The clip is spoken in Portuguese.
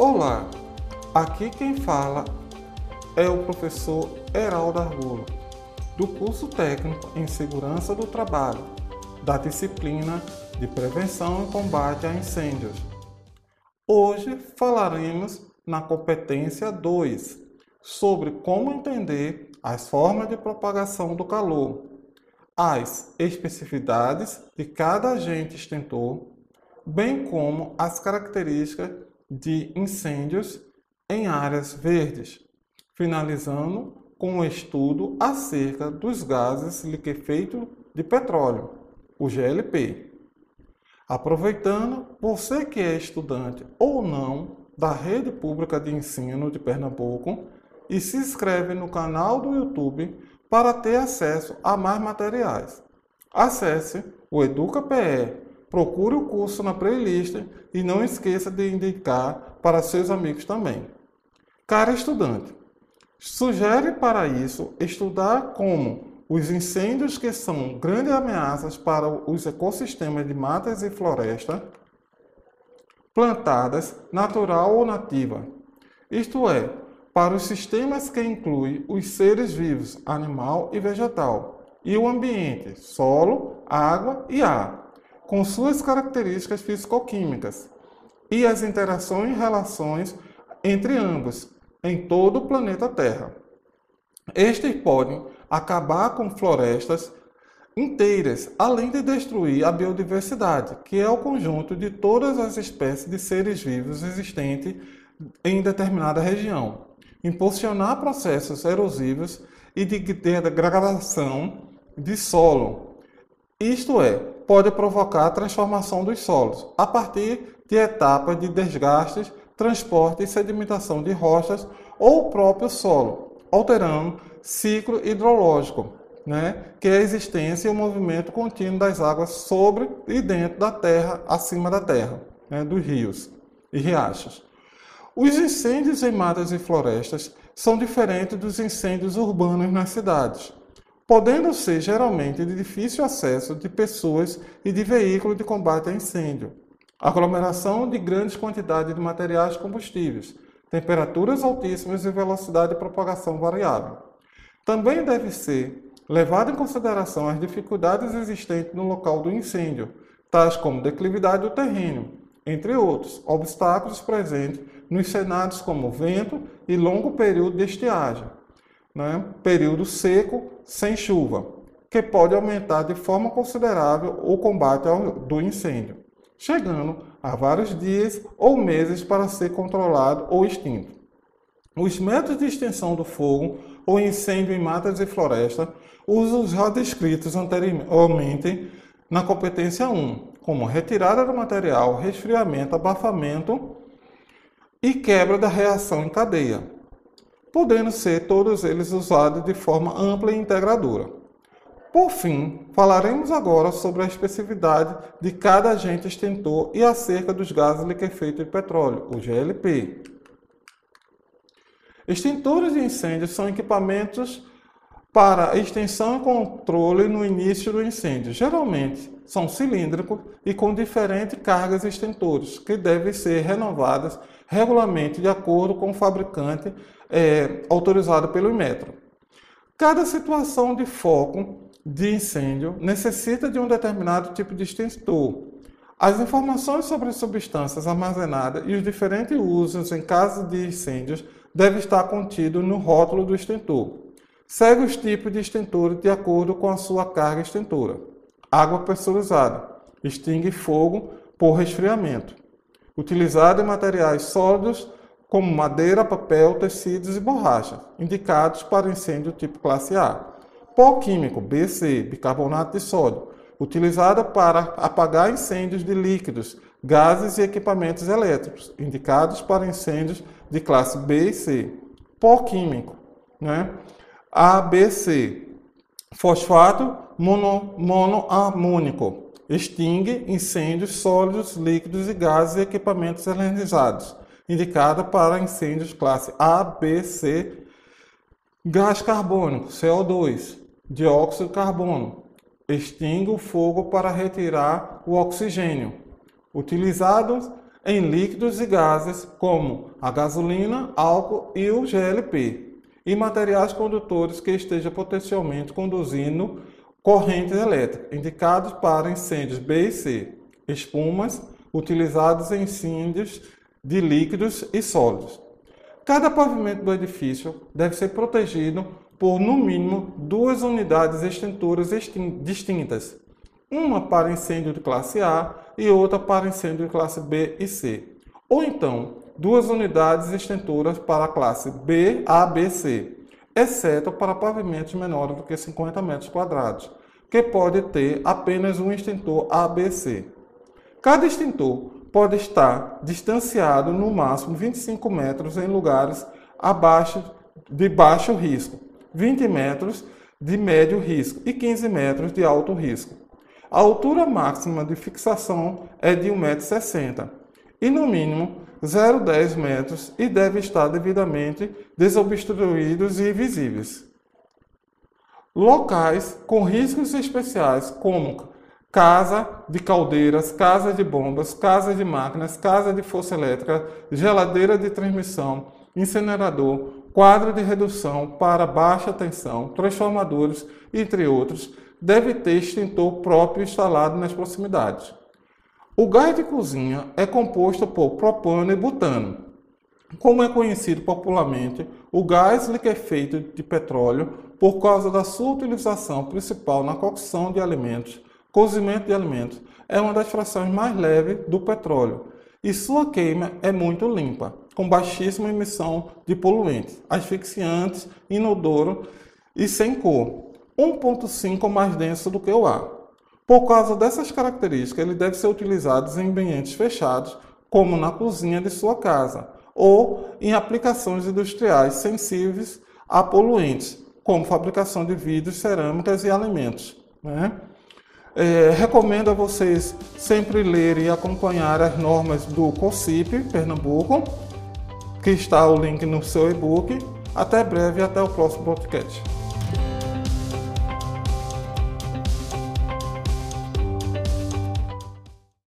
Olá, aqui quem fala é o professor Heraldo Argulo, do curso técnico em Segurança do Trabalho, da disciplina de Prevenção e Combate a Incêndios. Hoje falaremos na competência 2 sobre como entender as formas de propagação do calor, as especificidades de cada agente extintor, bem como as características de incêndios em áreas verdes, finalizando com um estudo acerca dos gases liquefeitos de petróleo, o GLP. Aproveitando, você que é estudante ou não da Rede Pública de Ensino de Pernambuco e se inscreve no canal do YouTube para ter acesso a mais materiais. Acesse o EducaPE procure o curso na playlist e não esqueça de indicar para seus amigos também. Cara estudante, sugere para isso estudar como os incêndios que são grandes ameaças para os ecossistemas de matas e floresta plantadas, natural ou nativa. Isto é, para os sistemas que incluem os seres vivos, animal e vegetal, e o ambiente, solo, água e ar com suas características físico-químicas e as interações e relações entre ambos em todo o planeta Terra. Estes podem acabar com florestas inteiras, além de destruir a biodiversidade, que é o conjunto de todas as espécies de seres vivos existentes em determinada região, impulsionar processos erosivos e de degradação de solo, isto é, pode provocar a transformação dos solos a partir de etapas de desgastes, transporte e sedimentação de rochas ou o próprio solo, alterando ciclo hidrológico, né, que é a existência e o movimento contínuo das águas sobre e dentro da terra, acima da terra, né, dos rios e riachos. Os incêndios em matas e florestas são diferentes dos incêndios urbanos nas cidades podendo ser geralmente de difícil acesso de pessoas e de veículos de combate a incêndio, aglomeração de grandes quantidades de materiais combustíveis, temperaturas altíssimas e velocidade de propagação variável. Também deve ser levado em consideração as dificuldades existentes no local do incêndio, tais como declividade do terreno, entre outros obstáculos presentes nos cenários como vento e longo período de estiagem, né, período seco sem chuva, que pode aumentar de forma considerável o combate ao, do incêndio, chegando a vários dias ou meses para ser controlado ou extinto. Os métodos de extinção do fogo ou incêndio em matas e florestas usam os já descritos anteriormente na competência 1, como retirada do material, resfriamento, abafamento e quebra da reação em cadeia, podendo ser todos eles usados de forma ampla e integradora. Por fim, falaremos agora sobre a especificidade de cada agente extintor e acerca dos gases liquefeitos de petróleo, o GLP. Extintores de incêndio são equipamentos para extensão e controle no início do incêndio. Geralmente são cilíndricos e com diferentes cargas extintores, que devem ser renovadas regularmente de acordo com o fabricante é, autorizado pelo Inmetro. Cada situação de foco de incêndio necessita de um determinado tipo de extintor. As informações sobre as substâncias armazenadas e os diferentes usos em caso de incêndios devem estar contidos no rótulo do extintor. Segue os tipos de extintores de acordo com a sua carga extintora. Água pressurizada. Extingue fogo por resfriamento. Utilizado em materiais sólidos como madeira, papel, tecidos e borracha, indicados para incêndio tipo classe A. Pó químico, BC, bicarbonato de sódio, utilizada para apagar incêndios de líquidos, gases e equipamentos elétricos, indicados para incêndios de classe B e C. Pó químico, né? ABC, fosfato mono, monoamônico, extingue incêndios sólidos, líquidos e gases e equipamentos energizados. Indicada para incêndios classe A, B, C, gás carbônico, CO2, dióxido de carbono, extingue o fogo para retirar o oxigênio, utilizados em líquidos e gases como a gasolina, álcool e o GLP, e materiais condutores que estejam potencialmente conduzindo correntes elétricas, indicados para incêndios B e C, espumas utilizados em incêndios de líquidos e sólidos. Cada pavimento do edifício deve ser protegido por, no mínimo, duas unidades extintoras distintas, uma para incêndio de classe A e outra para incêndio de classe B e C. Ou então, duas unidades extintoras para a classe B, A, B, C, exceto para pavimentos menores do que 50 metros quadrados, que pode ter apenas um extintor ABC. Cada extintor pode estar distanciado no máximo 25 metros em lugares abaixo de baixo risco, 20 metros de médio risco e 15 metros de alto risco. A altura máxima de fixação é de 1,60m e no mínimo 0,10 metros e deve estar devidamente desobstruídos e visíveis. Locais com riscos especiais como casa de caldeiras, casa de bombas, casa de máquinas, casa de força elétrica, geladeira de transmissão, incinerador, quadro de redução para baixa tensão, transformadores, entre outros, deve ter extintor próprio instalado nas proximidades. O gás de cozinha é composto por propano e butano. Como é conhecido popularmente, o gás liquefeito de petróleo, por causa da sua utilização principal na cocção de alimentos, cozimento de alimentos, é uma das frações mais leves do petróleo e sua queima é muito limpa, com baixíssima emissão de poluentes, asfixiantes, inodoro e sem cor, 1,5 mais denso do que o ar. Por causa dessas características, ele deve ser utilizado em ambientes fechados, como na cozinha de sua casa, ou em aplicações industriais sensíveis a poluentes, como fabricação de vidros, cerâmicas e alimentos. Né? É, recomendo a vocês sempre lerem e acompanhar as normas do COCIP Pernambuco, que está o link no seu e-book. Até breve e até o próximo podcast.